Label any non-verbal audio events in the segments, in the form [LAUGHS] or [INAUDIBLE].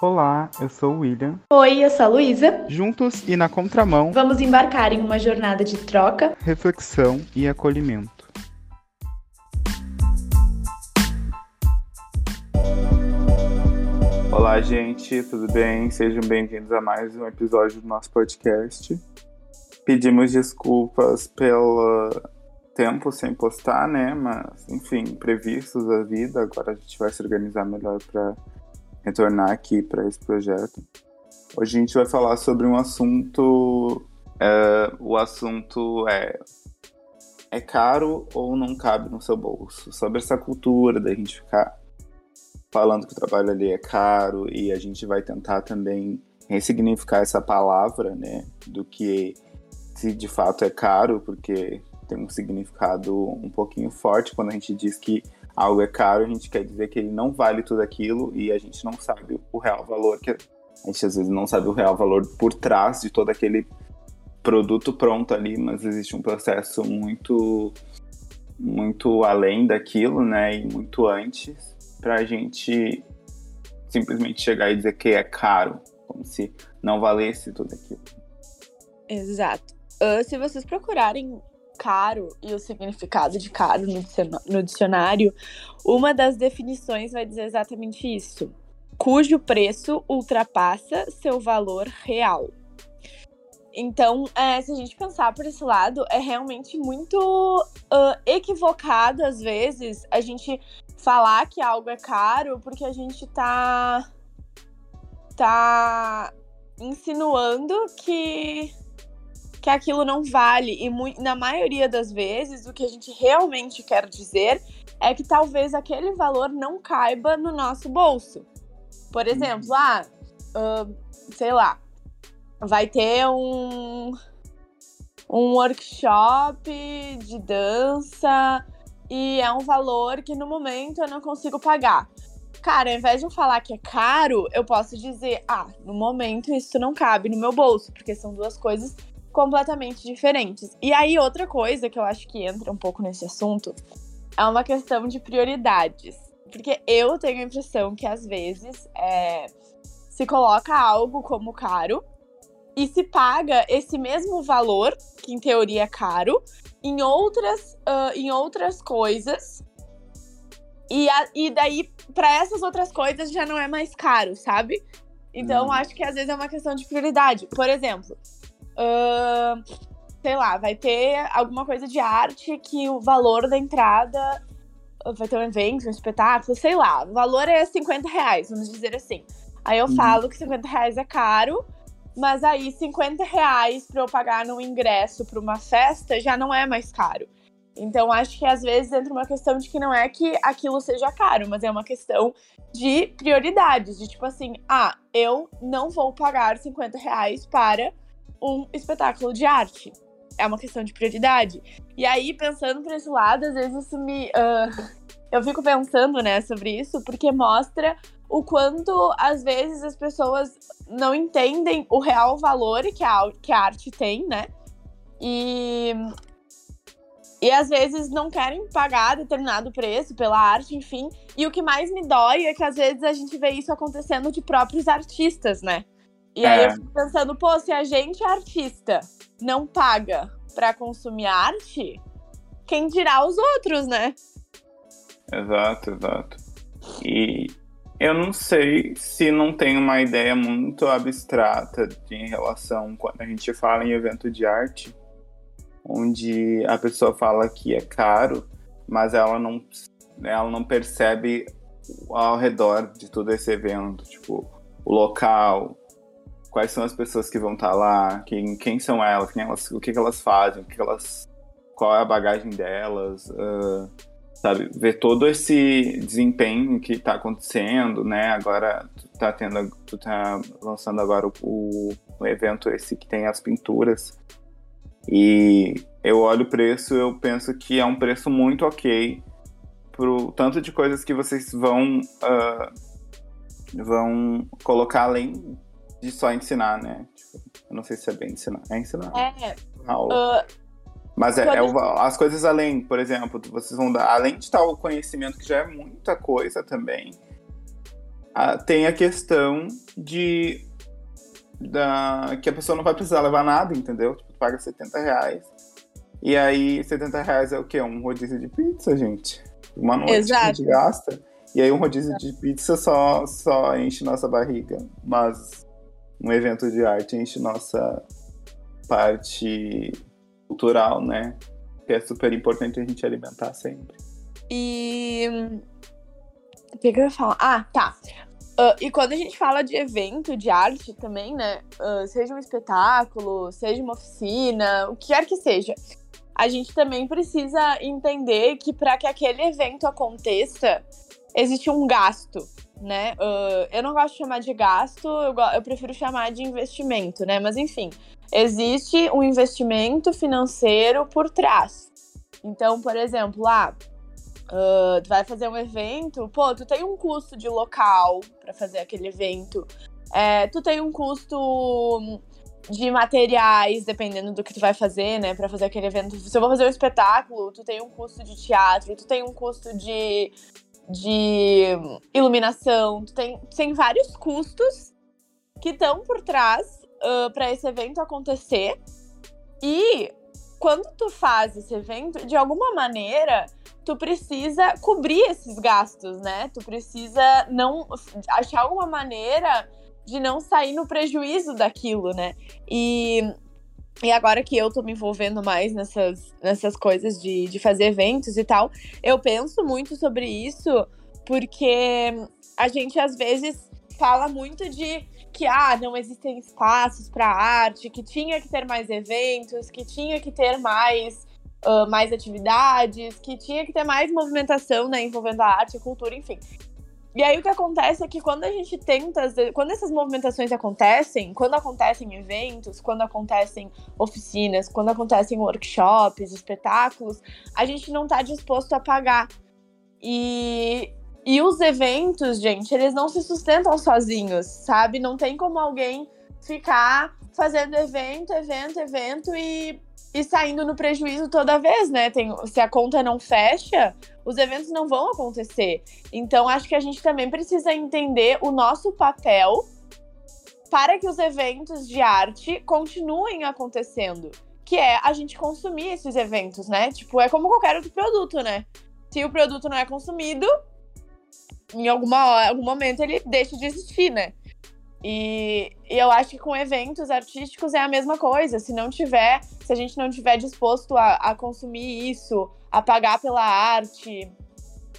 Olá, eu sou o William. Oi, eu sou a Luísa. Juntos e na contramão, Vamos embarcar em uma jornada de troca. reflexão e acolhimento. Olá, gente, tudo bem? Sejam bem-vindos a mais um episódio do nosso podcast. Pedimos desculpas pelo tempo sem postar, né? Mas, enfim, previstos da vida. Agora a gente vai se organizar melhor para retornar aqui para esse projeto. Hoje a gente vai falar sobre um assunto. é, o assunto é é caro ou não cabe no seu bolso? Sobre essa cultura da gente ficar falando que o trabalho ali é caro e a gente vai tentar também ressignificar essa palavra, né, do que se de fato é caro, porque tem um significado um pouquinho forte quando a gente diz que algo é caro, a gente quer dizer que ele não vale tudo aquilo e a gente não sabe o real valor que a gente às vezes não sabe o real valor por trás de todo aquele produto pronto ali, mas existe um processo muito muito além daquilo, né, e muito antes pra gente simplesmente chegar e dizer que é caro, como se não valesse tudo aquilo. Exato. Ah, se vocês procurarem caro e o significado de caro no dicionário, uma das definições vai dizer exatamente isso: cujo preço ultrapassa seu valor real. Então, é, se a gente pensar por esse lado, é realmente muito ah, equivocado, às vezes, a gente falar que algo é caro porque a gente tá. tá insinuando que que aquilo não vale. E na maioria das vezes, o que a gente realmente quer dizer é que talvez aquele valor não caiba no nosso bolso. Por exemplo, ah, ahn, sei lá, vai ter um, um workshop de dança e é um valor que no momento eu não consigo pagar. Cara, ao invés de eu falar que é caro, eu posso dizer, ah, no momento isso não cabe no meu bolso, porque são duas coisas completamente diferentes. E aí, outra coisa que eu acho que entra um pouco nesse assunto é uma questão de prioridades. Porque eu tenho a impressão que às vezes é, se coloca algo como caro e se paga esse mesmo valor, que em teoria é caro, em outras, ah, em outras coisas. E, a- e daí, para essas outras coisas, já não é mais caro, sabe? Então, Hum. acho que às vezes é uma questão de prioridade. Por exemplo, ahn, sei lá, vai ter alguma coisa de arte que o valor da entrada vai ter um evento, um espetáculo, sei lá, o valor é 50 reais, vamos dizer assim. Aí eu Uhum. falo que 50 reais é caro, mas aí 50 reais pra eu pagar no ingresso pra uma festa já não é mais caro. Então acho que às vezes entra uma questão de que não é que aquilo seja caro, mas é uma questão de prioridades, de tipo assim, ah, eu não vou pagar 50 reais para um espetáculo de arte. É uma questão de prioridade. E aí, pensando por esse lado, às vezes isso me. ah, eu fico pensando, né, sobre isso, porque mostra o quanto, às vezes, as pessoas não entendem o real valor que a, que a arte tem, né? E. E às vezes não querem pagar determinado preço pela arte, enfim. E o que mais me dói é que às vezes a gente vê isso acontecendo de próprios artistas, né? E aí É. eu fico pensando, pô, se a gente, artista, não paga pra consumir arte, quem dirá os outros, né? Exato, exato. E eu não sei se não tem uma ideia muito abstrata de, em relação quando a gente fala em evento de arte, onde a pessoa fala que é caro, mas ela não, ela não percebe ao redor de todo esse evento, tipo, o local, quais são as pessoas que vão estar lá, quem, quem são elas, quem elas, o que, que elas fazem, o que, elas, qual é a bagagem delas, ah, sabe, ver todo esse desempenho que tá acontecendo, né? Agora tu tá tendo, tu tá lançando agora o, o evento esse que tem as pinturas. E eu olho o preço, eu penso que é um preço muito ok pro tanto de coisas que vocês vão ah, vão colocar além de só ensinar, né? Tipo, eu não sei se é bem ensinar. É ensinar. É, aula. ah, Mas é, é o as coisas além, por exemplo, vocês vão dar, além de tal conhecimento que já é muita coisa também, a, tem a questão de da, que a pessoa não vai precisar levar nada, entendeu? Tipo, paga 70 reais. E aí, 70 reais é o quê? Um rodízio de pizza, gente. Uma noite Exato. que a gente gasta. E aí um rodízio de pizza só, só enche nossa barriga. Mas um evento de arte enche nossa parte cultural, né? Que é super importante a gente alimentar sempre. E. O que, que eu ia falar? Ah, tá. Uh, e quando a gente fala de evento, de arte também, né? Uh, seja um espetáculo, seja uma oficina, o que quer que seja, a gente também precisa entender que para que aquele evento aconteça, existe um gasto, né? Uh, eu não gosto de chamar de gasto, eu, eu prefiro chamar de investimento, né? Mas enfim, existe um investimento financeiro por trás. Então, por exemplo, lá. Ah, Uh, tu vai fazer um evento, pô, tu tem um custo de local para fazer aquele evento. É, tu tem um custo de materiais, dependendo do que tu vai fazer, né, para fazer aquele evento. Se eu vou fazer um espetáculo, tu tem um custo de teatro, tu tem um custo de, de iluminação, tem, tem vários custos que estão por trás uh, para esse evento acontecer. E quando tu faz esse evento, de alguma maneira, tu precisa cobrir esses gastos, né? Tu precisa não achar alguma maneira de não sair no prejuízo daquilo, né? E, e agora que eu tô me envolvendo mais nessas, nessas coisas de, de fazer eventos e tal, eu penso muito sobre isso, porque a gente às vezes fala muito de que ah, não existem espaços para arte, que tinha que ter mais eventos, que tinha que ter mais uh, mais atividades, que tinha que ter mais movimentação, né, envolvendo a arte, a cultura, enfim. E aí o que acontece é que quando a gente tenta, quando essas movimentações acontecem, quando acontecem eventos, quando acontecem oficinas, quando acontecem workshops, espetáculos, a gente não está disposto a pagar. E, e os eventos, gente, eles não se sustentam sozinhos, sabe? Não tem como alguém ficar fazendo evento, evento, evento e e saindo no prejuízo toda vez, né? Tem, se a conta não fecha, os eventos não vão acontecer. Então, acho que a gente também precisa entender o nosso papel para que os eventos de arte continuem acontecendo. Que é a gente consumir esses eventos, né? Tipo, é como qualquer outro produto, né? Se o produto não é consumido, em alguma, algum momento ele deixa de existir, né? E, e, eu acho que com eventos artísticos é a mesma coisa. Se não tiver, se a gente não tiver disposto a, a consumir isso, a pagar pela arte,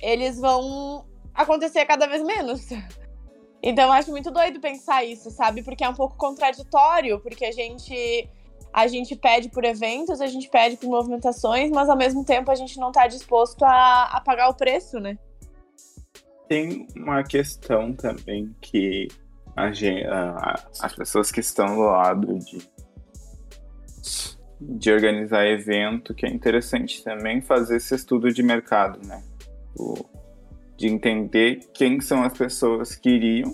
eles vão acontecer cada vez menos. [LAUGHS] Então eu acho muito doido pensar isso, sabe? Porque é um pouco contraditório, porque a gente a gente pede por eventos, a gente pede por movimentações, mas ao mesmo tempo a gente não está disposto a, a pagar o preço, né? Tem uma questão também que a, a, as pessoas que estão do lado de, de organizar evento, que é interessante também fazer esse estudo de mercado, né? O, de entender quem são as pessoas que iriam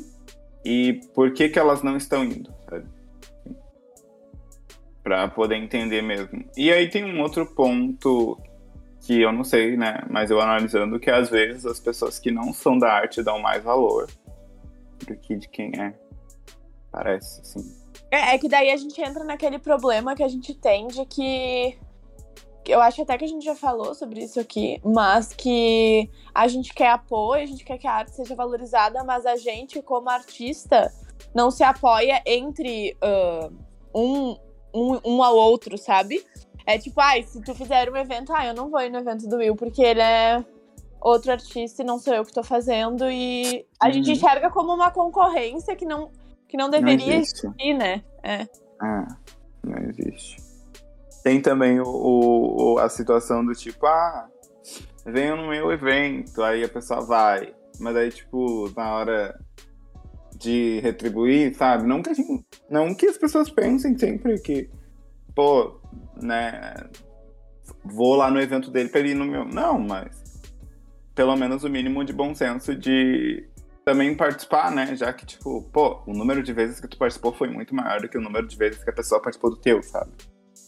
e por que, que elas não estão indo, Para poder entender mesmo. E aí tem um outro ponto que eu não sei, né? Mas eu analisando que às vezes as pessoas que não são da arte dão mais valor que de quem é. Parece, assim. É, é que daí a gente entra naquele problema que a gente tem de que. Eu acho até que a gente já falou sobre isso aqui, mas que a gente quer apoio, a gente quer que a arte seja valorizada, mas a gente, como artista, não se apoia entre uh, um, um, um ao outro, sabe? É tipo, ai, se tu fizer um evento, ah, eu não vou ir no evento do Will porque ele é outro artista e não sou eu que tô fazendo. E a uhum. gente enxerga como uma concorrência que não, que não deveria não existir, né? É. Ah, não existe. Tem também o, o, a situação do tipo, ah, venham no meu evento, aí a pessoa vai. Mas aí, tipo, na hora de retribuir, sabe? Não que, gente, não que as pessoas pensem sempre que, pô, né, vou lá no evento dele pra ele ir no meu. Não, mas pelo menos o mínimo de bom senso de também participar, né? Já que, tipo, pô, o número de vezes que tu participou foi muito maior do que o número de vezes que a pessoa participou do teu, sabe?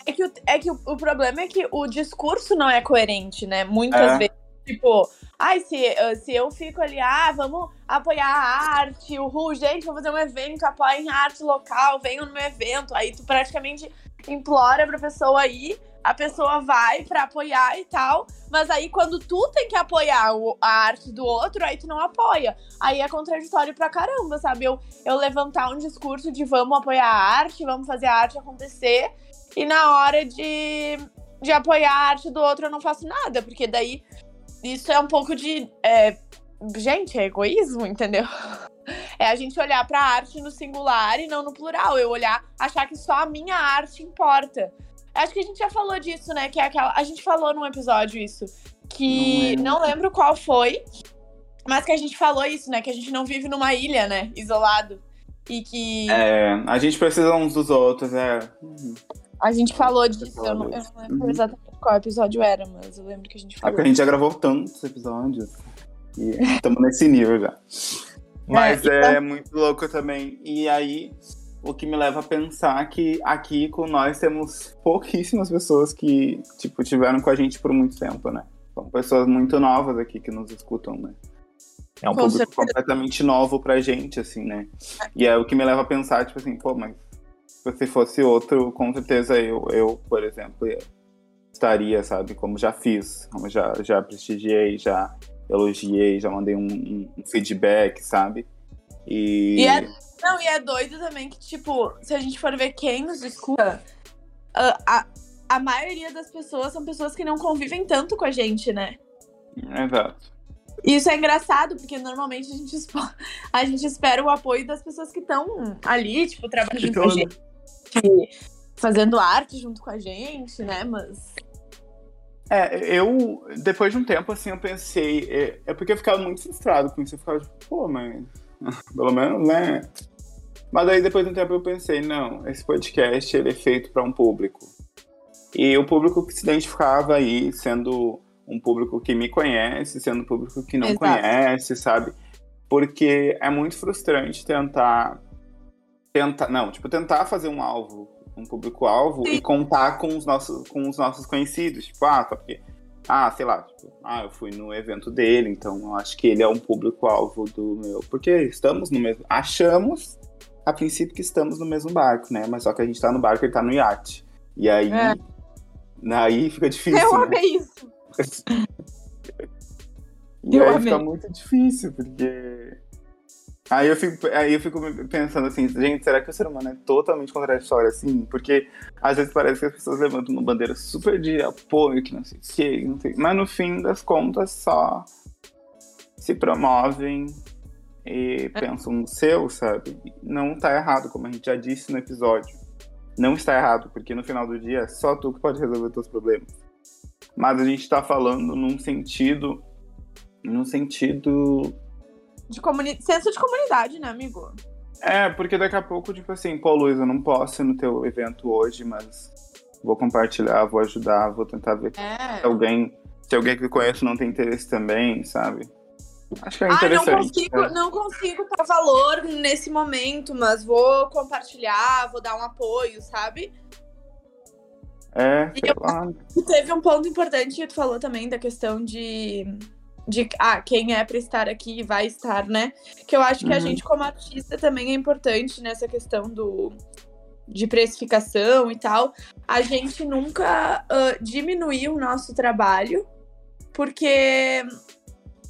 É que, o, é que o, o problema é que o discurso não é coerente, né? Muitas é. vezes. Tipo, ai, se, uh, se eu fico ali, ah, vamos apoiar a arte, o Ru, gente, vou fazer um evento, apoiem a arte local, venham no meu evento. Aí tu praticamente implora pra pessoa ir, a pessoa vai pra apoiar e tal, mas aí quando tu tem que apoiar a arte do outro, aí tu não apoia. Aí é contraditório pra caramba, sabe? Eu, eu levantar um discurso de vamos apoiar a arte, vamos fazer a arte acontecer, e na hora de, de apoiar a arte do outro eu não faço nada, porque daí isso é um pouco de. É, gente, é egoísmo, entendeu? [LAUGHS] É a gente olhar pra arte no singular e não no plural. Eu olhar, achar que só a minha arte importa. Acho que a gente já falou disso, né? Que é aquela. A gente falou num episódio isso. Que não, não lembro qual foi, mas que a gente falou isso, né? Que a gente não vive numa ilha, né? Isolado. E que. É, a gente precisa uns dos outros, é. A gente falou disso, eu não, eu não lembro uhum. exatamente qual episódio era, mas eu lembro que a gente falou. É porque a gente já gravou tantos episódios. E estamos nesse nível já. Mas é, é muito louco também. E aí, o que me leva a pensar que aqui com nós temos pouquíssimas pessoas que, tipo, tiveram com a gente por muito tempo, né? São pessoas muito novas aqui que nos escutam, né? É um com público certeza. completamente novo pra gente, assim, né? E é o que me leva a pensar, tipo assim, pô, mas se fosse outro, com certeza eu, eu por exemplo, estaria, sabe? Como já fiz, como já, já prestigiei, já elogiei, já mandei um, um, um feedback, sabe? E... e é não, e é doido também que, tipo, se a gente for ver quem nos escuta, a, a, a maioria das pessoas são pessoas que não convivem tanto com a gente, né? Exato. Isso é engraçado, porque normalmente a gente, a gente espera o apoio das pessoas que estão ali, tipo, trabalhando com a gente, fazendo arte junto com a gente, né? Mas. É, eu, depois de um tempo, assim, eu pensei. É, é porque eu ficava muito frustrado com isso. Eu ficava tipo, pô, mas. Pelo menos, né? Mas aí depois de um tempo eu pensei, não, esse podcast ele é feito para um público. E o público que se identificava aí, sendo um público que me conhece, sendo um público que não Exato. conhece, sabe? Porque é muito frustrante tentar tentar, não, tipo, tentar fazer um alvo, um público-alvo e contar com os nossos com os nossos conhecidos, tipo, ah, tá porque ah, sei lá, tipo, ah, eu fui no evento dele, então eu acho que ele é um público-alvo do meu. Porque estamos no mesmo. Achamos a princípio que estamos no mesmo barco, né? Mas só que a gente tá no barco e ele tá no iate. E aí. É. Aí fica difícil. Eu né? amei isso. [LAUGHS] e eu aí amei. fica muito difícil, porque. Aí eu, fico, aí eu fico pensando assim, gente, será que o ser humano é totalmente contraditório assim? Porque às vezes parece que as pessoas levantam uma bandeira super de apoio, que não sei o que, não sei. Mas no fim das contas só se promovem e é. pensam no seu, sabe? Não tá errado, como a gente já disse no episódio. Não está errado, porque no final do dia é só tu que pode resolver teus problemas. Mas a gente tá falando num sentido. Num sentido. De comuni... Senso de comunidade, né, amigo? É, porque daqui a pouco, tipo assim, pô, Luiz, eu não posso ir no teu evento hoje, mas vou compartilhar, vou ajudar, vou tentar ver é. se alguém, se alguém que eu conheço não tem interesse também, sabe? Acho que é interessante. Ah, não consigo, né? não consigo dar valor nesse momento, mas vou compartilhar, vou dar um apoio, sabe? É, sei lá. Teve um ponto importante que tu falou também da questão de, de ah, quem é para estar aqui vai estar, né? Que eu acho que uhum. a gente, como artista, também é importante nessa questão do de precificação e tal. A gente nunca uh, diminuir o nosso trabalho, porque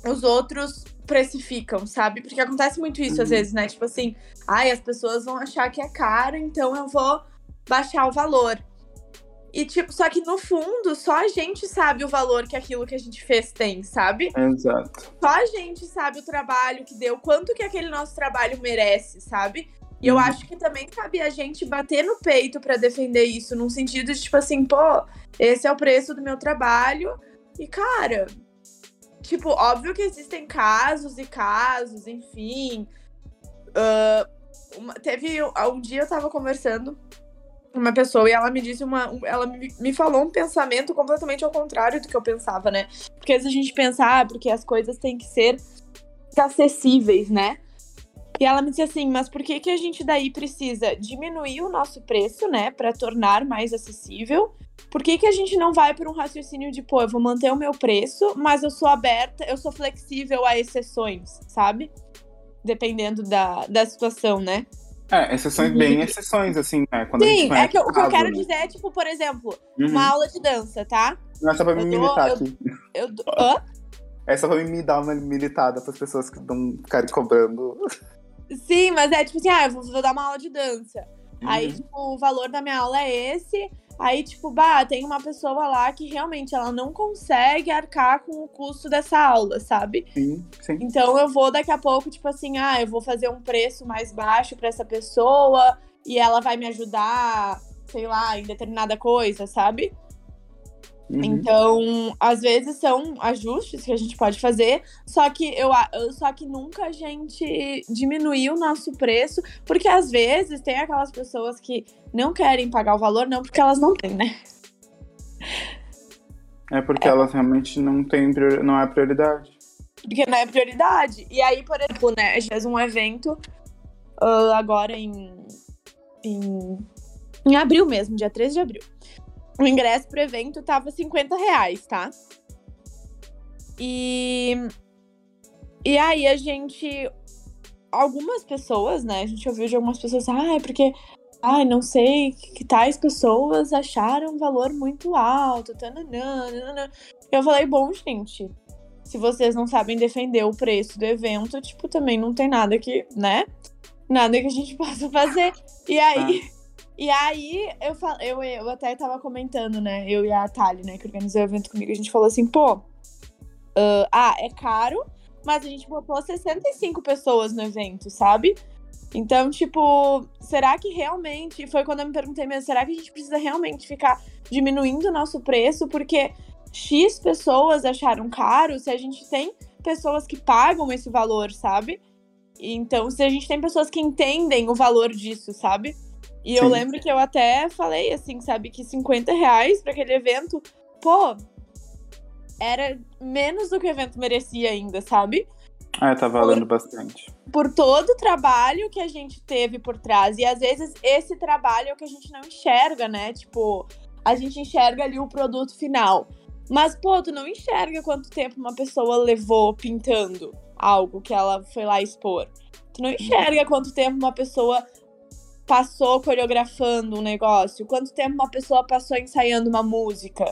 os outros precificam, sabe? Porque acontece muito isso uhum. às vezes, né? Tipo assim, ai, as pessoas vão achar que é caro, então eu vou baixar o valor. E, tipo, só que no fundo, só a gente sabe o valor que aquilo que a gente fez tem, sabe? Exato. Só a gente sabe o trabalho que deu, quanto que aquele nosso trabalho merece, sabe? E eu uhum. acho que também cabe a gente bater no peito para defender isso, num sentido de, tipo assim, pô, esse é o preço do meu trabalho. E, cara, Tipo, óbvio que existem casos e casos, enfim. Uh, uma, teve. Um dia eu tava conversando uma pessoa e ela me disse uma. Ela me, falou um pensamento completamente ao contrário do que eu pensava, né? Porque às vezes a gente pensa, ah, porque as coisas têm que ser acessíveis, né? E ela me disse assim, mas por que que a gente daí precisa diminuir o nosso preço, né, para tornar mais acessível? Por que que a gente não vai por um raciocínio de, pô, eu vou manter o meu preço, mas eu sou aberta, eu sou flexível a exceções, sabe? Dependendo da, da situação, né? É, exceções bem exceções, assim, né? Quando Sim, é que eu- o que eu quero né? dizer é, tipo, por exemplo, Uhum. uma aula de dança, tá? Não é só pra me eu militar eu- aqui. Eu, dou- hã? É só pra me dar uma militada pras pessoas que não ficarem cobrando. Sim, mas é tipo assim, ah, eu vou, vou dar uma aula de dança. Aí, Uhum. tipo, o valor da minha aula é esse. Aí, tipo, bah, tem uma pessoa lá que realmente ela não consegue arcar com o custo dessa aula, sabe? Sim, sim. Então eu vou daqui a pouco, tipo assim, ah, eu vou fazer um preço mais baixo pra essa pessoa e ela vai me ajudar, sei lá, em determinada coisa, sabe? Uhum. Então, às vezes são ajustes que a gente pode fazer, só que eu só que nunca a gente diminuir o nosso preço, porque às vezes tem aquelas pessoas que não querem pagar o valor, não porque elas não têm, né? É porque elas realmente não têm não é prioridade. Porque não é prioridade. E aí, por exemplo, né, a gente fez um evento ah, agora em, em, em abril mesmo, dia 13 de abril. O ingresso pro evento tava 50 reais, tá? E, e aí a gente. Algumas pessoas, né? A gente ouviu de algumas pessoas, ah, é porque. Ai, não sei, que tais pessoas acharam um valor muito alto. Tananã, nananã. Eu falei, bom, gente, se vocês não sabem defender o preço do evento, tipo, também não tem nada que, né? Nada que a gente [LAUGHS] possa fazer. E aí, e aí eu, eu, eu até tava comentando, né? Eu e a Thali, né, que organizou o evento comigo, a gente falou assim, pô, ah, ah, é caro, mas a gente botou 65 pessoas no evento, sabe? Então, tipo, será que realmente. Foi quando eu me perguntei mesmo, será que a gente precisa realmente ficar diminuindo o nosso preço? Porque X pessoas acharam caro se a gente tem pessoas que pagam esse valor, sabe? Então, se a gente tem pessoas que entendem o valor disso, sabe? E eu Sim. lembro que eu até falei assim, sabe, que 50 reais pra aquele evento, pô, era menos do que o evento merecia ainda, sabe? É, tá valendo bastante. por todo o trabalho que a gente teve por trás. E às vezes esse trabalho é o que a gente não enxerga, né? Tipo, a gente enxerga ali o produto final. Mas, pô, tu não enxerga quanto tempo uma pessoa levou pintando algo que ela foi lá expor. Tu não enxerga quanto tempo uma pessoa passou coreografando um negócio, quanto tempo uma pessoa passou ensaiando uma música.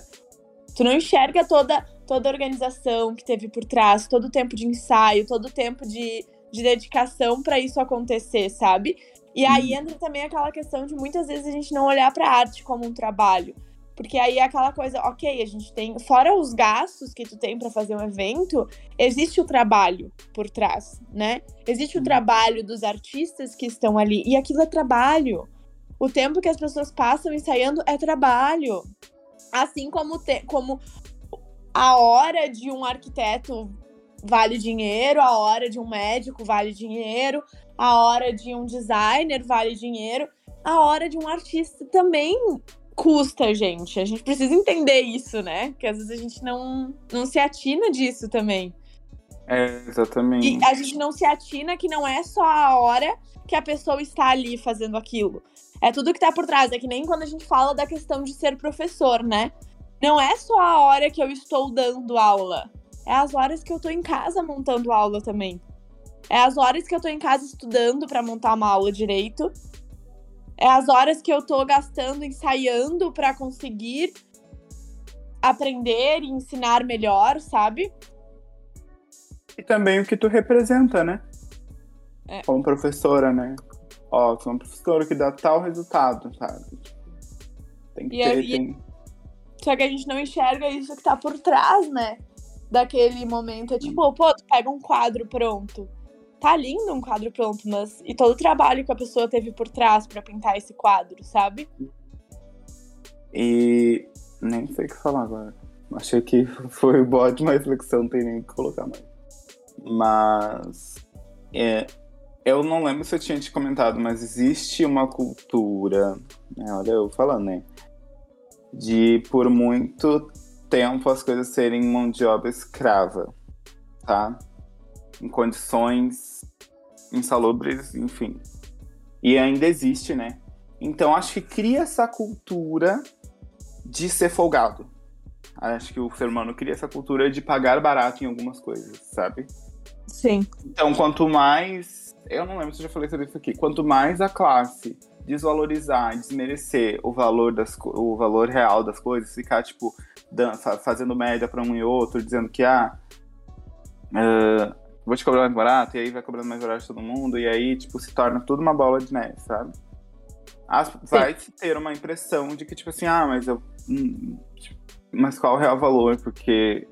Tu não enxerga toda, toda a organização que teve por trás, todo o tempo de ensaio, todo o tempo de, de dedicação para isso acontecer, sabe? E aí entra também aquela questão de muitas vezes a gente não olhar para arte como um trabalho. Porque aí é aquela coisa, ok, a gente tem, fora os gastos que tu tem para fazer um evento, existe o trabalho por trás, né? Existe o trabalho dos artistas que estão ali, e aquilo é trabalho. O tempo que as pessoas passam ensaiando é trabalho. Assim como, te, como a hora de um arquiteto vale dinheiro, a hora de um médico vale dinheiro, a hora de um designer vale dinheiro, a hora de um artista também custa, gente. A gente precisa entender isso, né? Que às vezes a gente não, não se atina disso também. É, exatamente. E a gente não se atina que não é só a hora que a pessoa está ali fazendo aquilo. É tudo que tá por trás. É que nem quando a gente fala da questão de ser professor, né? Não é só a hora que eu estou dando aula. É as horas que eu tô em casa montando aula também. É as horas que eu tô em casa estudando para montar uma aula direito. É as horas que eu tô gastando ensaiando para conseguir aprender e ensinar melhor, sabe? E também o que tu representa, né? É. Como professora, né? Ó, tu é uma professora que dá tal resultado, sabe? Tem que E ter, aí- tem... Só que a gente não enxerga isso que tá por trás, né? Daquele momento. É tipo, pô, tu pega um quadro pronto. Tá lindo um quadro pronto, mas. E todo o trabalho que a pessoa teve por trás pra pintar esse quadro, sabe? E nem sei o que falar agora. Achei que [LAUGHS] foi boa de uma reflexão, não tem nem o que colocar mais. Mas é, eu não lembro se eu tinha te comentado, mas existe uma cultura, né, olha eu falando, né? De por muito tempo as coisas serem mão de obra escrava, tá? Em condições insalubres, enfim. E ainda existe, né? Então acho que cria essa cultura de ser folgado. Acho que o ser humano cria essa cultura de pagar barato em algumas coisas, sabe? Sim. Então, quanto mais. Eu não lembro se eu já falei sobre isso aqui. Quanto mais a classe desvalorizar, desmerecer o valor, das, o valor real das coisas, ficar, tipo, fazendo média para um e outro, dizendo que, ah, uh, vou te cobrar mais barato, e aí vai cobrando mais barato de todo mundo, e aí, tipo, se torna tudo uma bola de neve, sabe? As, vai ter uma impressão de que, tipo assim, ah, mas eu. Hum, tipo, mas qual é o real valor? Porque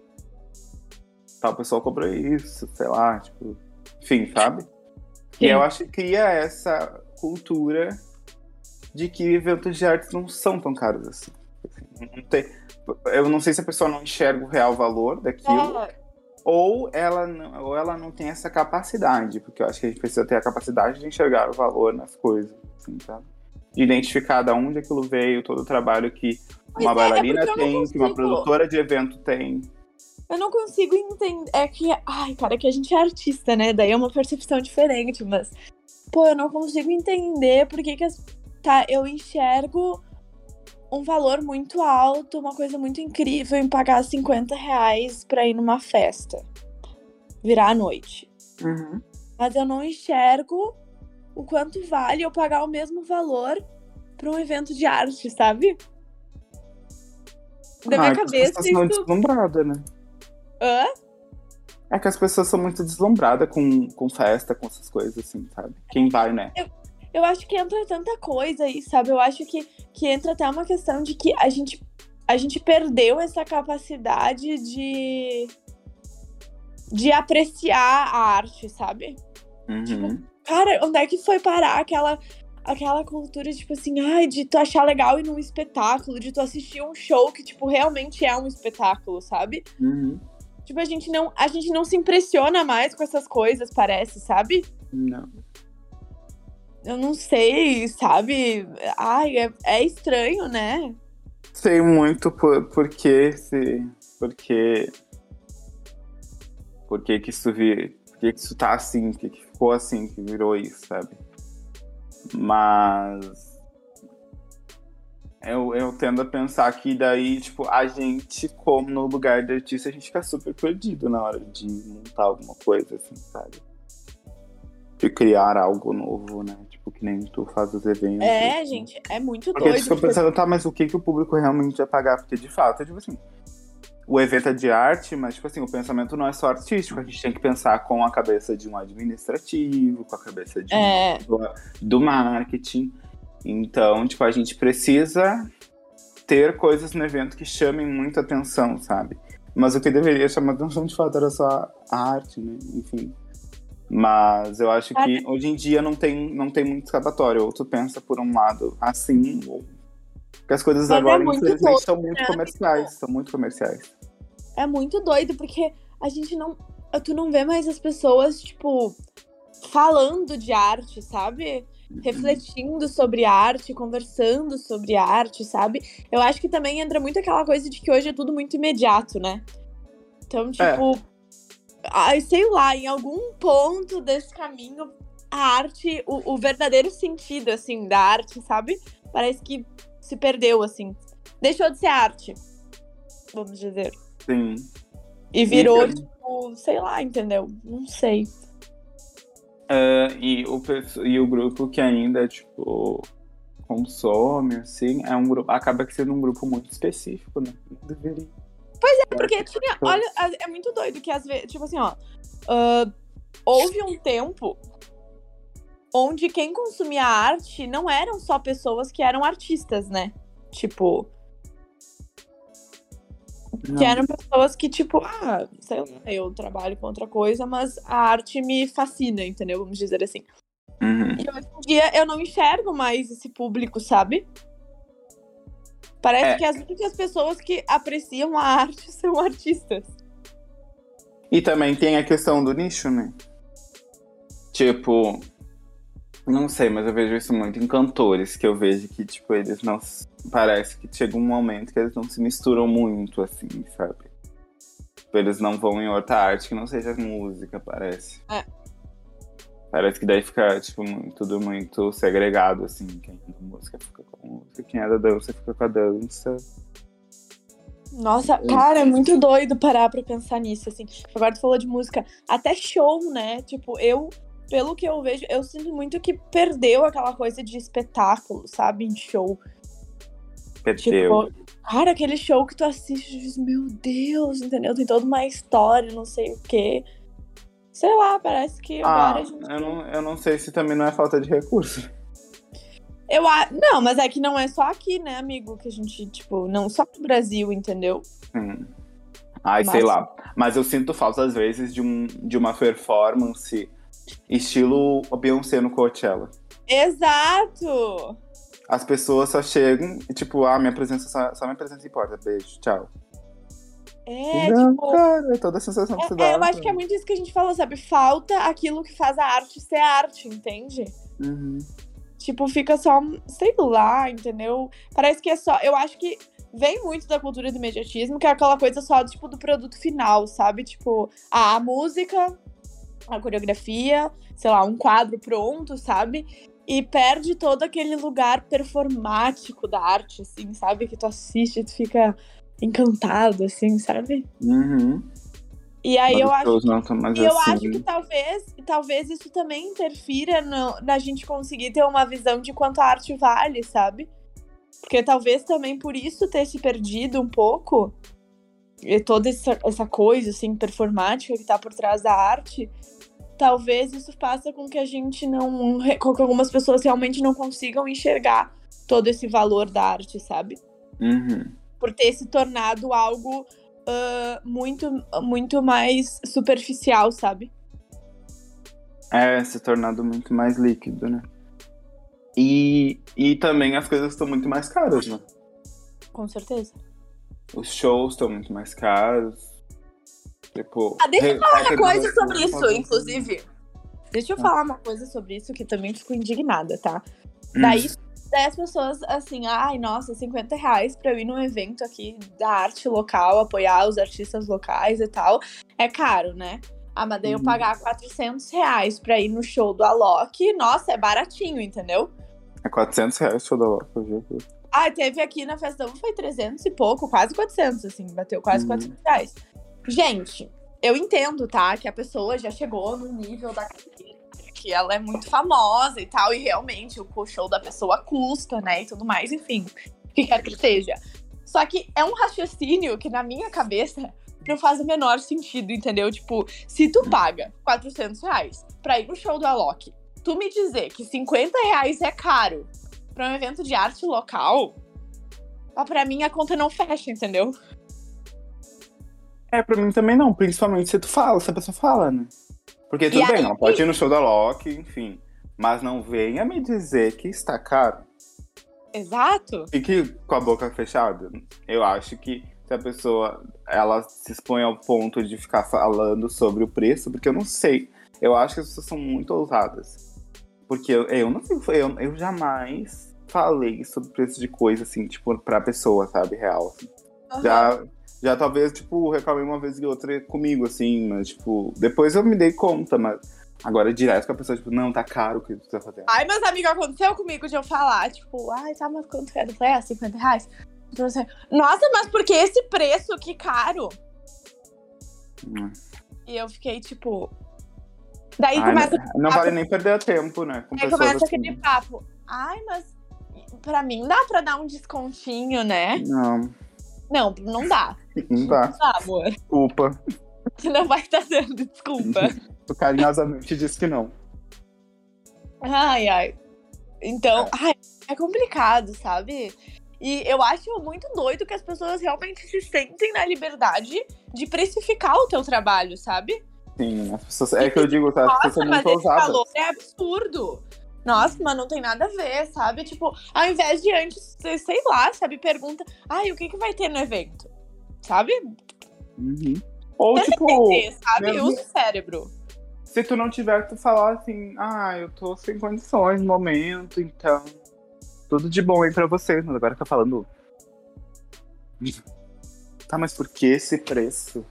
tal pessoa cobrou isso, sei lá, tipo. Enfim, sabe? Sim. E eu acho que cria essa cultura de que eventos de artes não são tão caros assim. Não tem, eu não sei se a pessoa não enxerga o real valor daquilo. É ou ela, não, ou ela não tem essa capacidade, porque eu acho que a gente precisa ter a capacidade de enxergar o valor nas coisas, assim, sabe? De identificar de onde aquilo veio, todo o trabalho que uma é, é bailarina é tem, consigo... que uma produtora de evento tem. Eu não consigo entender. É que, ai, cara, que a gente é artista, né? Daí é uma percepção diferente, mas. Pô, eu não consigo entender por que, que as. Tá, eu enxergo um valor muito alto, uma coisa muito incrível em pagar 50 reais pra ir numa festa. Virar a noite. Uhum. Mas eu não enxergo o quanto vale eu pagar o mesmo valor pra um evento de arte, sabe? Da ah, minha cabeça. As pessoas são muito deslumbradas, né? Hã? É que as pessoas são muito deslumbradas com, com festa, com essas coisas, assim, sabe? Quem vai, né? Eu, eu acho que entra tanta coisa aí, sabe? Eu acho que, que entra até uma questão de que a gente, a gente perdeu essa capacidade de, de apreciar a arte, sabe? Uhum. Tipo, cara, onde é que foi parar aquela aquela cultura, tipo assim, ai, de tu achar legal ir num espetáculo, de tu assistir um show que, tipo, realmente é um espetáculo, sabe? Uhum. Tipo, a gente não, a gente não se impressiona mais com essas coisas, parece, sabe? Não eu não sei, sabe? Ai, é, é estranho, né? Sei muito por, por que se. Porque. Por que, que isso vir. Por que, que isso tá assim? Por que, que ficou assim, que virou isso, sabe? Mas. Eu, eu tendo a pensar que daí, tipo, a gente, como no lugar de artista, a gente fica super perdido na hora de montar alguma coisa, assim, sabe? De criar algo novo, né? Tipo, que nem tu faz os eventos. É, assim. gente, é muito Porque doido. Porque tu pensando, tá, mas o que, que o público realmente vai pagar? Porque de fato, é tipo assim, o evento é de arte, mas tipo assim, o pensamento não é só artístico, a gente tem que pensar com a cabeça de um administrativo, com a cabeça de é. um, do marketing. Então, tipo, a gente precisa ter coisas no evento que chamem muita atenção, sabe? Mas o que deveria chamar atenção de fato era só a arte, né? Enfim. Mas eu acho que hoje em dia não tem, não tem muito escapatório. Ou tu pensa por um lado assim, ou... porque as coisas Mas é agora, é infelizmente, doido, são muito né? comerciais. São muito comerciais. É muito doido, porque a gente não. Tu não vê mais as pessoas, tipo, falando de arte, sabe? Uhum. Refletindo sobre arte, conversando sobre arte, sabe? Eu acho que também entra muito aquela coisa de que hoje é tudo muito imediato, né? Então, tipo. É ai, sei lá, em algum ponto desse caminho, a arte, o, o, verdadeiro sentido, assim, da arte, sabe? Parece que se perdeu, assim. Deixou de ser arte, vamos dizer. Sim. E virou, e, tipo, sei lá, entendeu? Não sei. Uh, e, o, e o grupo que ainda, tipo, consome, assim, é um grupo. Acaba sendo um grupo muito específico, né? Não deveria. Pois é, porque tinha. Olha, é muito doido que às vezes. Tipo assim, ó. Uh, houve um tempo onde quem consumia arte não eram só pessoas que eram artistas, né? Tipo. Não. Que eram pessoas que, tipo, ah, sei lá, eu trabalho com outra coisa, mas a arte me fascina, entendeu? Vamos dizer assim. Uhum. E hoje em dia eu não enxergo mais esse público, sabe? Parece é. que as únicas pessoas que apreciam a arte [LAUGHS] são artistas. E também tem a questão do nicho, né? Tipo, não sei, mas eu vejo isso muito em cantores, que eu vejo que, tipo, eles não. Parece que chega um momento que eles não se misturam muito, assim, sabe? Tipo, eles não vão em outra arte que não seja música, parece. É. Parece que daí fica, tipo, muito- tudo muito segregado, assim. Quem é da música fica com a música, quem é da dança fica com a dança. Nossa, cara, é muito doido parar pra pensar nisso, assim. Agora tu falou de música, até show, né? Tipo, eu, pelo que eu vejo, eu sinto muito que perdeu aquela coisa de espetáculo, sabe? Em show. Perdeu. Tipo, cara, aquele show que tu assiste e diz, meu Deus, entendeu? Tem toda uma história, não sei o quê. Sei lá, parece que ah, agora a gente. eu não, eu não sei se também não é falta de recurso. Eu a... Não, mas é que não é só aqui, né, amigo? Que a gente, tipo, não só no Brasil, entendeu? Hum. Ai, Mas- sei lá. Mas eu sinto falta, às vezes, de, um, de uma performance estilo Beyoncé no Coachella. Exato! As pessoas só chegam e, tipo, ah, minha presença, só, só minha presença importa. Beijo, tchau. É, não, tipo. cara, é toda a sensação que você É, dá. é, eu acho que é muito isso que a gente falou, sabe? Falta aquilo que faz a arte ser arte, entende? Uhum. Tipo, fica só, sei lá, entendeu? Parece que é só. Eu acho que vem muito da cultura do imediatismo, que é aquela coisa só, tipo, do produto final, sabe? Tipo, a, a música, a coreografia, sei lá, um quadro pronto, sabe? E perde todo aquele lugar performático da arte, assim, sabe? Que tu assiste e tu fica encantado, assim, sabe? Uhum. E aí eu acho mais E eu assim. acho que talvez, talvez isso também interfira no- na gente conseguir ter uma visão de quanto a arte vale, sabe? Porque talvez também por isso ter se perdido um pouco, e toda essa, essa coisa, assim, performática que tá por trás da arte, talvez isso faça com que a gente não. com que algumas pessoas realmente não consigam enxergar todo esse valor da arte, sabe? Uhum. Por ter se tornado algo ah, muito, muito mais superficial, sabe? É, se tornando muito mais líquido, né? E, e também as coisas estão muito mais caras, né? Com certeza. Os shows estão muito mais caros. Tipo. Ah, deixa eu falar uma coisa sobre muito isso, inclusive. Deixa eu falar uma coisa sobre isso que também fico indignada, tá? Hum. Daí, daí as pessoas, assim, ai, nossa, 50 reais pra eu ir num evento aqui da arte local, apoiar os artistas locais e tal, é caro, né? Ah, mas daí eu Uhum. pagar 400 reais pra ir no show do Alok, nossa, é baratinho, entendeu? É 400 reais o show da Loca, eu. Ah, teve aqui na Uva, foi 300 e pouco, quase 400, assim, bateu quase Uhum. 400 reais. Gente, eu entendo, tá, que a pessoa já chegou no nível da carreira, que ela é muito famosa e tal, e realmente o show da pessoa custa, né, e tudo mais, enfim, o que quer que seja. Só que é um raciocínio que na minha cabeça não faz o menor sentido, entendeu? Tipo, se tu paga 400 reais pra ir no show do Alok, tu me dizer que 50 reais é caro pra um evento de arte local, ó, pra mim a conta não fecha, entendeu? É, pra mim também não, principalmente se tu fala, se a pessoa fala, né? Porque tudo E bem, aí- ela pode ir no show da Loki, enfim. Mas não venha me dizer que está caro. Exato. Fique com a boca fechada. Eu acho que se a pessoa ela se expõe ao ponto de ficar falando sobre o preço, porque eu não sei. Eu acho que as pessoas são muito ousadas. Porque eu, eu não sei, eu, eu jamais falei sobre o preço de coisa, assim, tipo, pra pessoa, sabe, real. assim. Já, já talvez, tipo, reclamei uma vez e outra comigo, assim, mas, tipo, depois eu me dei conta, mas agora direto com a pessoa, tipo, não, tá caro o que tu tá fazendo. Ai, mas amiga, aconteceu comigo de eu falar, tipo, ai, tá, mas quanto é? Eu falei, é, 50 reais. Então, assim, Nossa, mas por que esse preço? Que caro. Hum. E eu fiquei, tipo. Daí Ai, começa, não, não vale nem perder tempo, né? Com aí começa assim. aquele papo. Ai, mas pra mim dá pra dar um descontinho, né? Não, Não, não dá. não dá. Não dá, amor. Desculpa. Não vai estar dando desculpa. [LAUGHS] Tu carinhosamente disse que não. Ai, ai. Então, ai, é complicado, sabe? E eu acho muito doido que as pessoas realmente se sentem na liberdade de precificar o teu trabalho, sabe? Sim, as pessoas. É que eu digo, tá? As pessoas são muito ousadas. valor é absurdo. Nossa, mas não tem nada a ver, sabe? Tipo, ao invés de antes, sei sei lá, sabe? Pergunta, ai, o que, que vai ter no evento? Sabe? Uhum. Ou, Deve tipo, entender, sabe? mesmo- Usa o cérebro. se tu não tiver, tu falar assim, ah, eu tô sem condições no momento, então. Tudo de bom aí pra vocês, mas agora tá falando. [LAUGHS] Tá, mas por que esse preço?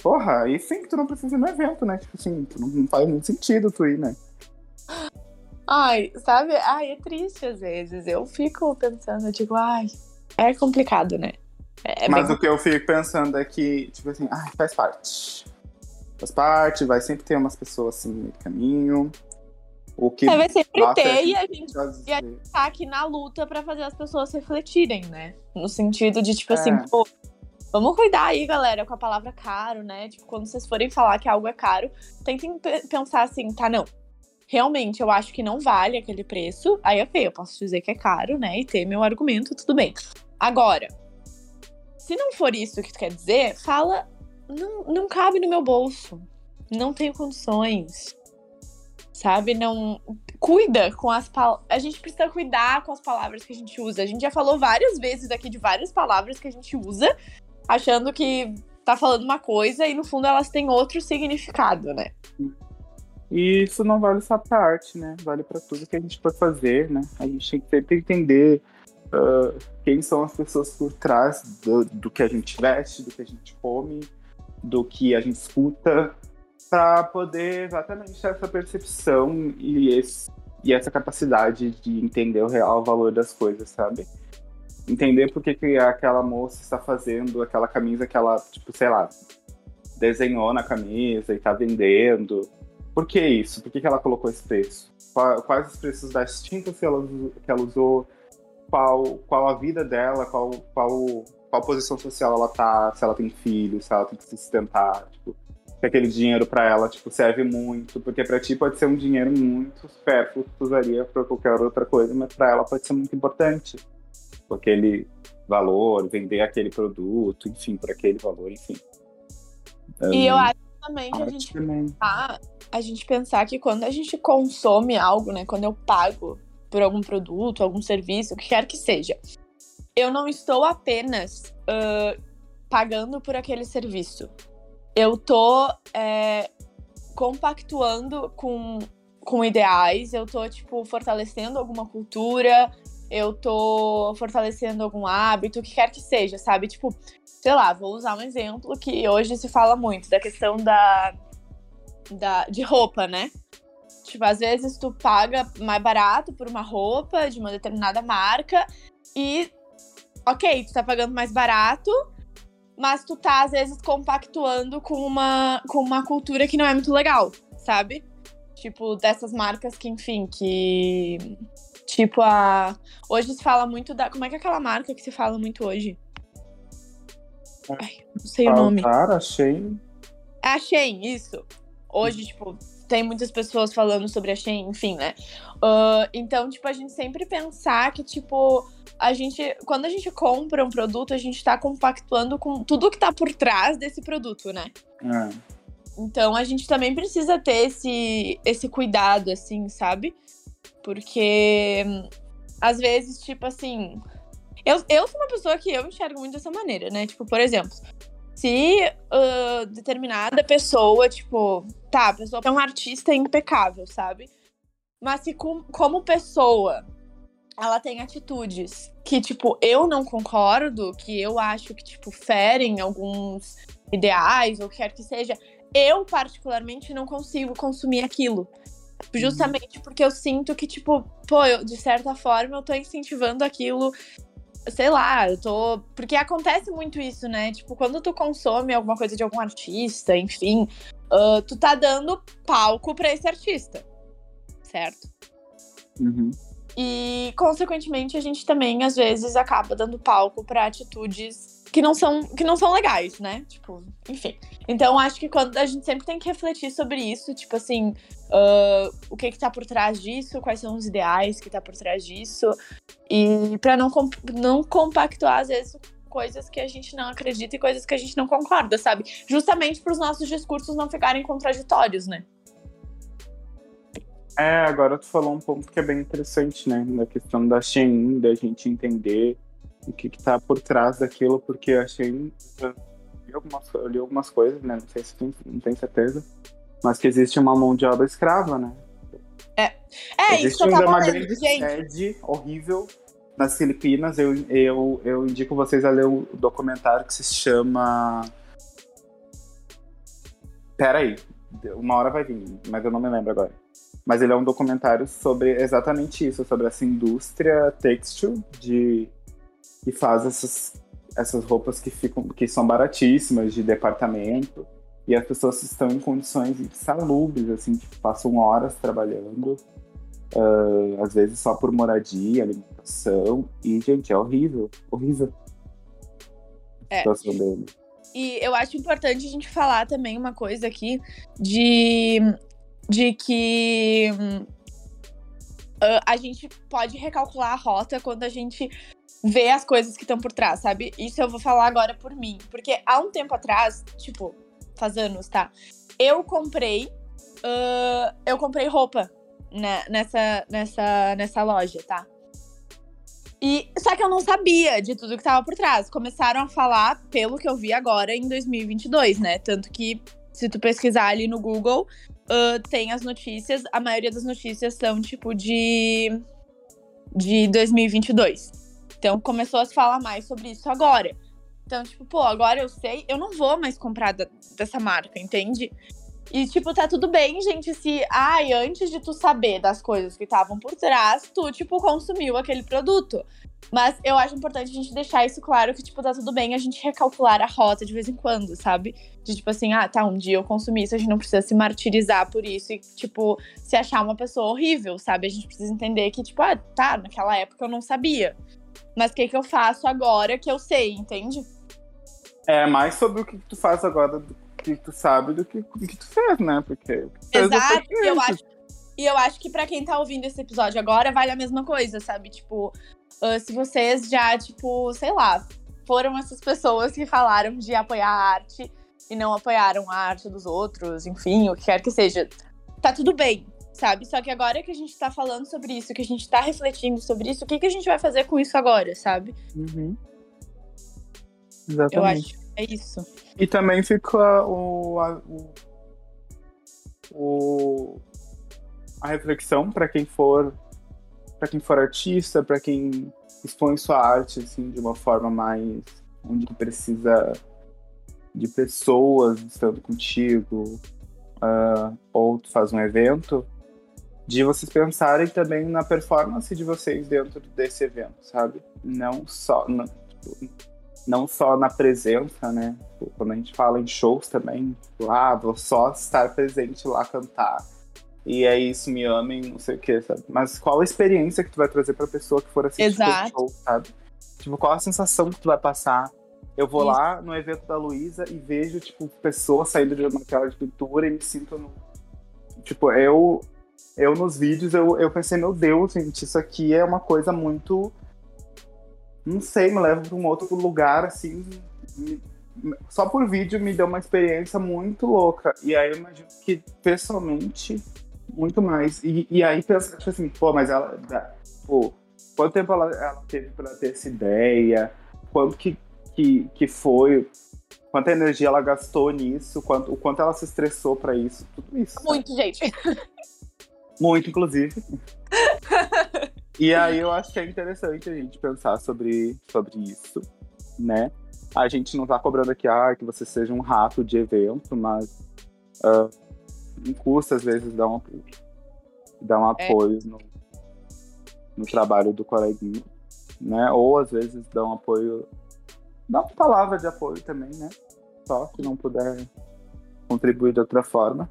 porra, aí sim que tu não precisa ir no evento, né? Tipo assim, tu não faz muito sentido tu ir, né? [GASPS] Ai, sabe? Ai, é triste às vezes. Eu fico pensando, eu digo, ai, é complicado, né? É Mas bem... o que eu fico pensando é que, tipo assim, ai, faz parte. Faz parte, vai sempre ter umas pessoas assim no meio do caminho. O que É, vai sempre Nossa, ter é e a gente e a dizer. tá aqui na luta pra fazer as pessoas refletirem, né? No sentido de, tipo É. assim, pô, vamos cuidar aí, galera, com a palavra caro, né? Tipo, quando vocês forem falar que algo é caro, tentem pe- pensar assim, tá, não. Realmente, eu acho que não vale aquele preço. Aí, ok, eu posso dizer que é caro, né? E ter meu argumento, tudo bem. Agora, se não for isso que tu quer dizer, fala, não, não cabe no meu bolso. Não tenho condições. Sabe? Não. Cuida com as palavras. A gente precisa cuidar com as palavras que a gente usa. A gente já falou várias vezes aqui de várias palavras que a gente usa, achando que tá falando uma coisa e no fundo elas têm outro significado, né? E isso não vale só pra arte, né? Vale pra tudo que a gente for fazer, né? A gente tem que sempre entender ah, quem são as pessoas por trás do, do que a gente veste, do que a gente come, do que a gente escuta, para poder exatamente ter essa percepção e, esse, e essa capacidade de entender o real valor das coisas, sabe? Entender por que, que aquela moça está fazendo aquela camisa que ela, tipo, sei lá, desenhou na camisa e tá vendendo. Por que isso? Por que, que ela colocou esse preço? Qua- Quais os preços das tintas que ela, que ela usou? Qual, qual a vida dela? Qual, qual, qual posição social ela tá? Se ela tem filhos, se ela tem que se sustentar? Tipo, se aquele dinheiro pra ela tipo, serve muito. Porque pra ti pode ser um dinheiro muito supérfluo que tu usaria pra qualquer outra coisa, mas pra ela pode ser muito importante. Por aquele valor, vender aquele produto, enfim, por aquele valor, enfim. E eu acho também a gente pensar, a gente pensar que quando a gente consome algo, né? Quando eu pago por algum produto, algum serviço, o que quer que seja, eu não estou apenas ah, pagando por aquele serviço. Eu tô é, compactuando com, com ideais, eu tô, tipo, fortalecendo alguma cultura, eu tô fortalecendo algum hábito, o que quer que seja, sabe? Tipo, sei lá, vou usar um exemplo que hoje se fala muito, da questão da, da de roupa, né? Tipo, às vezes tu paga mais barato por uma roupa de uma determinada marca e, ok, tu tá pagando mais barato, mas tu tá, às vezes, compactuando com uma, com uma cultura que não é muito legal, sabe? Tipo, dessas marcas que, enfim, que. Tipo, a. Hoje se fala muito da. Como é que é aquela marca que se fala muito hoje? Ai, não sei o nome. Achei. A Shein, isso. Hoje, tipo, tem muitas pessoas falando sobre a Shein, enfim, né? Ah, então, tipo, a gente sempre pensar que, tipo, a gente. Quando a gente compra um produto, a gente tá compactuando com tudo que tá por trás desse produto, né? É. Então a gente também precisa ter esse, esse cuidado, assim, sabe? Porque às vezes, tipo assim. Eu, eu sou uma pessoa que eu enxergo muito dessa maneira, né? Tipo, por exemplo, se ah, determinada pessoa, tipo, tá, a pessoa é um artista impecável, sabe? Mas se com- como pessoa ela tem atitudes que, tipo, eu não concordo, que eu acho que, tipo, ferem alguns ideais, ou o que quer que seja, eu, particularmente, não consigo consumir aquilo. Justamente porque eu sinto que, tipo, pô, eu, de certa forma, eu tô incentivando aquilo. Sei lá, eu tô. Porque acontece muito isso, né? Tipo, quando tu consome alguma coisa de algum artista, enfim, ah, tu tá dando palco pra esse artista. Certo? Uhum. E, consequentemente, a gente também, às vezes, acaba dando palco pra atitudes que não são, que não são legais, né? Tipo, enfim. Então, acho que quando a gente sempre tem que refletir sobre isso, tipo assim, ah, o que que tá por trás disso, quais são os ideais que tá por trás disso, e pra não, com- não compactuar, às vezes, coisas que a gente não acredita e coisas que a gente não concorda, sabe? Justamente para os nossos discursos não ficarem contraditórios, né? É, agora tu falou um ponto que é bem interessante, né? Da questão da Shein, da gente entender o que, que tá por trás daquilo, porque a Shein. Eu li algumas, eu li algumas coisas, né? Não sei se tem, não tenho certeza. Mas que existe uma mão de obra escrava, né? É isso existe que eu tava uma grande gente. sede horrível nas Filipinas. Eu, eu, eu indico vocês a ler o documentário que se chama Peraí, uma hora vai vir, mas eu não me lembro agora. Mas ele é um documentário sobre exatamente isso, sobre essa indústria têxtil de que faz essas, essas roupas que ficam que são baratíssimas de departamento e as pessoas estão em condições insalubres, assim, que passam horas trabalhando, uh, às vezes só por moradia, alimentação e gente é horrível, horrível. A É. situação dele. E eu acho importante a gente falar também uma coisa aqui de, de que ah, a gente pode recalcular a rota quando a gente vê as coisas que estão por trás, sabe? Isso eu vou falar agora por mim. Porque há um tempo atrás, tipo, faz anos, tá? Eu comprei. ah, eu comprei roupa né, nessa, nessa, nessa loja, tá? E só que eu não sabia de tudo que tava por trás. Começaram a falar, pelo que eu vi agora, em 2022, né? Tanto que, se tu pesquisar ali no Google, ah, tem as notícias. A maioria das notícias são, tipo, de, de 2022. Então, começou a se falar mais sobre isso agora. Então, tipo, pô, agora eu sei, eu não vou mais comprar da- dessa marca, entende? E, tipo, tá tudo bem, gente, se, ai, antes de tu saber das coisas que estavam por trás, tu, tipo, consumiu aquele produto. Mas eu acho importante a gente deixar isso claro que, tipo, tá tudo bem a gente recalcular a rota de vez em quando, sabe? De, tipo assim, ah, tá, um dia eu consumi isso, a gente não precisa se martirizar por isso e, tipo, se achar uma pessoa horrível, sabe? A gente precisa entender que, tipo, ah, tá, naquela época eu não sabia. Mas o que, que eu faço agora que eu sei, entende? É mais sobre o que tu faz agora do que tu sabe do que o que tu fez, né? Porque fez Exato, e eu acho, e eu acho que pra quem tá ouvindo esse episódio agora, vale a mesma coisa, sabe? Tipo, ah, se vocês já, tipo, sei lá, foram essas pessoas que falaram de apoiar a arte e não apoiaram a arte dos outros, enfim, o que quer que seja, tá tudo bem, sabe? Só que agora que a gente tá falando sobre isso, que a gente tá refletindo sobre isso, o que, que a gente vai fazer com isso agora, sabe? Uhum. Eu Exatamente. acho que é isso. E também fica o, a, o, o- a reflexão para quem for para quem for artista, para quem expõe sua arte assim de uma forma mais onde precisa de pessoas estando contigo, ah, ou tu faz um evento, de vocês pensarem também na performance de vocês dentro desse evento, sabe? Não só não, tipo, não só na presença, né? Tipo, Quando a gente fala em shows também, tipo, ah, vou só estar presente lá cantar. E é isso, me amem, não sei o que, sabe? Mas qual a experiência que tu vai trazer pra pessoa que for assistir teu show, sabe? Tipo, qual a sensação que tu vai passar? Eu vou Isso. lá no evento da Luísa e vejo, tipo, pessoas saindo de uma tela de pintura e me sinto no. Tipo, eu. Eu nos vídeos, eu, eu pensei, meu Deus, gente, isso aqui é uma coisa muito não sei, me leva para um outro lugar, assim. me- só por vídeo me deu uma experiência muito louca. E aí eu imagino que pessoalmente, muito mais. E, e aí pensa, tipo assim, pô, mas ela. Pô, quanto tempo ela, ela teve para ter essa ideia? Quanto que, que, que foi? Quanta energia ela gastou nisso? Quanto, o quanto ela se estressou para isso? Tudo isso. Muito, gente. [LAUGHS] Muito, inclusive. e aí eu acho que é interessante a gente pensar sobre, sobre isso, né? A gente não tá cobrando aqui ah, que você seja um rato de evento, mas ah, não custa às vezes dar um, dar um É. apoio no, no trabalho do coleguinha, né? Ou às vezes dar um apoio, dar uma palavra de apoio também, né? Só se não puder contribuir de outra forma.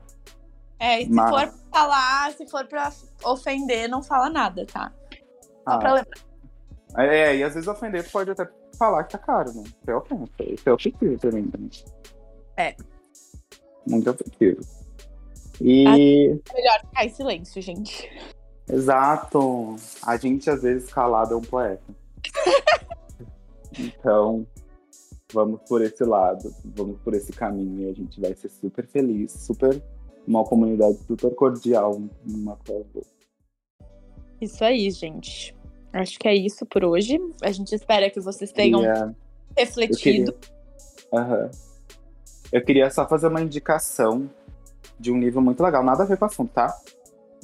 É, e se Mas- for pra falar, se for pra ofender, não fala nada, tá? Só Ah, pra lembrar. É, e às vezes ofender pode até falar que tá caro, né? Isso é ofensa. Isso é ofensivo pra mim também. É. Muito ofensivo. E. Melhor ficar em silêncio, gente. Exato. A gente às vezes calado é um poeta. [LAUGHS] então, vamos por esse lado, vamos por esse caminho e a gente vai ser super feliz, super. Uma comunidade super cordial, uma com a. Isso aí, gente. Acho que é isso por hoje. A gente espera que vocês tenham é, refletido. Aham. Eu queria só fazer uma indicação de um livro muito legal, nada a ver com o assunto, tá?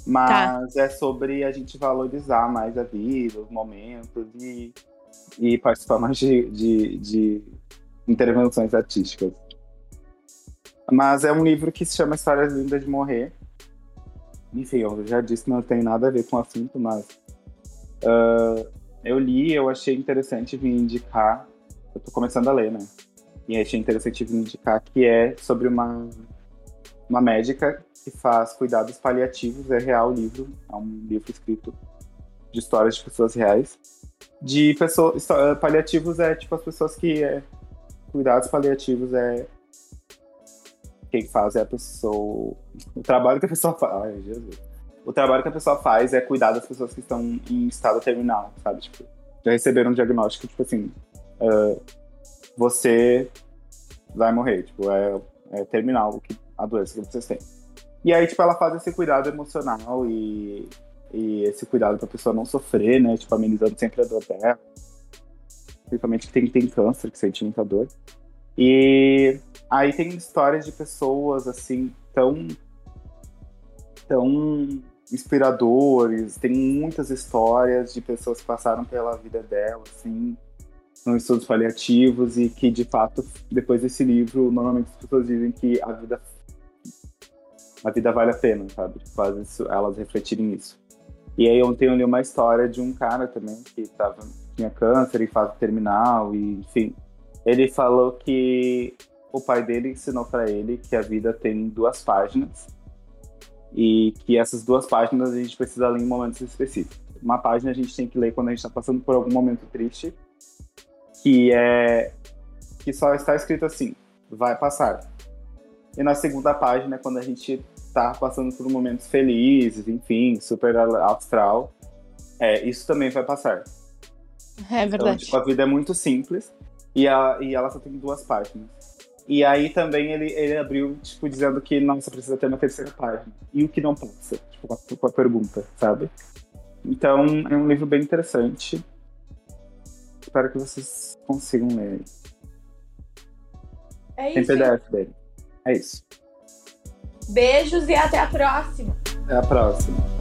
Mas é sobre a gente valorizar mais a vida, os momentos e, e participar mais de, de, de intervenções artísticas. Mas é um livro que se chama Histórias Lindas de Morrer. Enfim, eu já disse que não tem nada a ver com o assunto, mas uh, eu li, eu achei interessante vir indicar. Eu tô começando a ler, né? E achei interessante vir indicar que é sobre uma, uma médica que faz cuidados paliativos. É real o livro, é um livro escrito de histórias de pessoas reais. De pessoas. Paliativos é tipo as pessoas que. É, cuidados paliativos é quem faz é a pessoa. O trabalho que a pessoa faz. Ai, Jesus. O trabalho que a pessoa faz é cuidar das pessoas que estão em estado terminal, sabe? Tipo, já receberam um diagnóstico, tipo assim, uh, você vai morrer, tipo, é, é terminal que, a doença que vocês têm. E aí, tipo, ela faz esse cuidado emocional e, e esse cuidado pra pessoa não sofrer, né? Tipo, amenizando sempre a dor dela. Principalmente quem tem câncer, que sente muita dor. E aí tem histórias de pessoas, assim, tão. tão inspiradores. Tem muitas histórias de pessoas que passaram pela vida dela, assim, nos estudos paliativos e que, de fato, depois desse livro, normalmente as pessoas dizem que a vida. A vida vale a pena, sabe? Faz isso, elas refletirem isso. E aí ontem eu li uma história de um cara também que tava, tinha câncer em fase terminal e, enfim, ele falou que o pai dele ensinou para ele que a vida tem duas páginas e que essas duas páginas a gente precisa ler em momentos específicos. Uma página a gente tem que ler quando a gente está passando por algum momento triste, que é que só está escrito assim: vai passar. E na segunda página, quando a gente está passando por momentos felizes, enfim, super astral, é, isso também vai passar. É Então, verdade. tipo, a vida é muito simples e, a, e ela só tem duas páginas. E aí também ele, ele abriu, tipo, dizendo que, nossa, precisa ter uma terceira página. E o que não passa? Tipo, com a, pergunta, sabe? Então, é um livro bem interessante. Espero que vocês consigam ler. É Tem isso. PDF dele. É isso. Beijos e até a próxima. Até a próxima.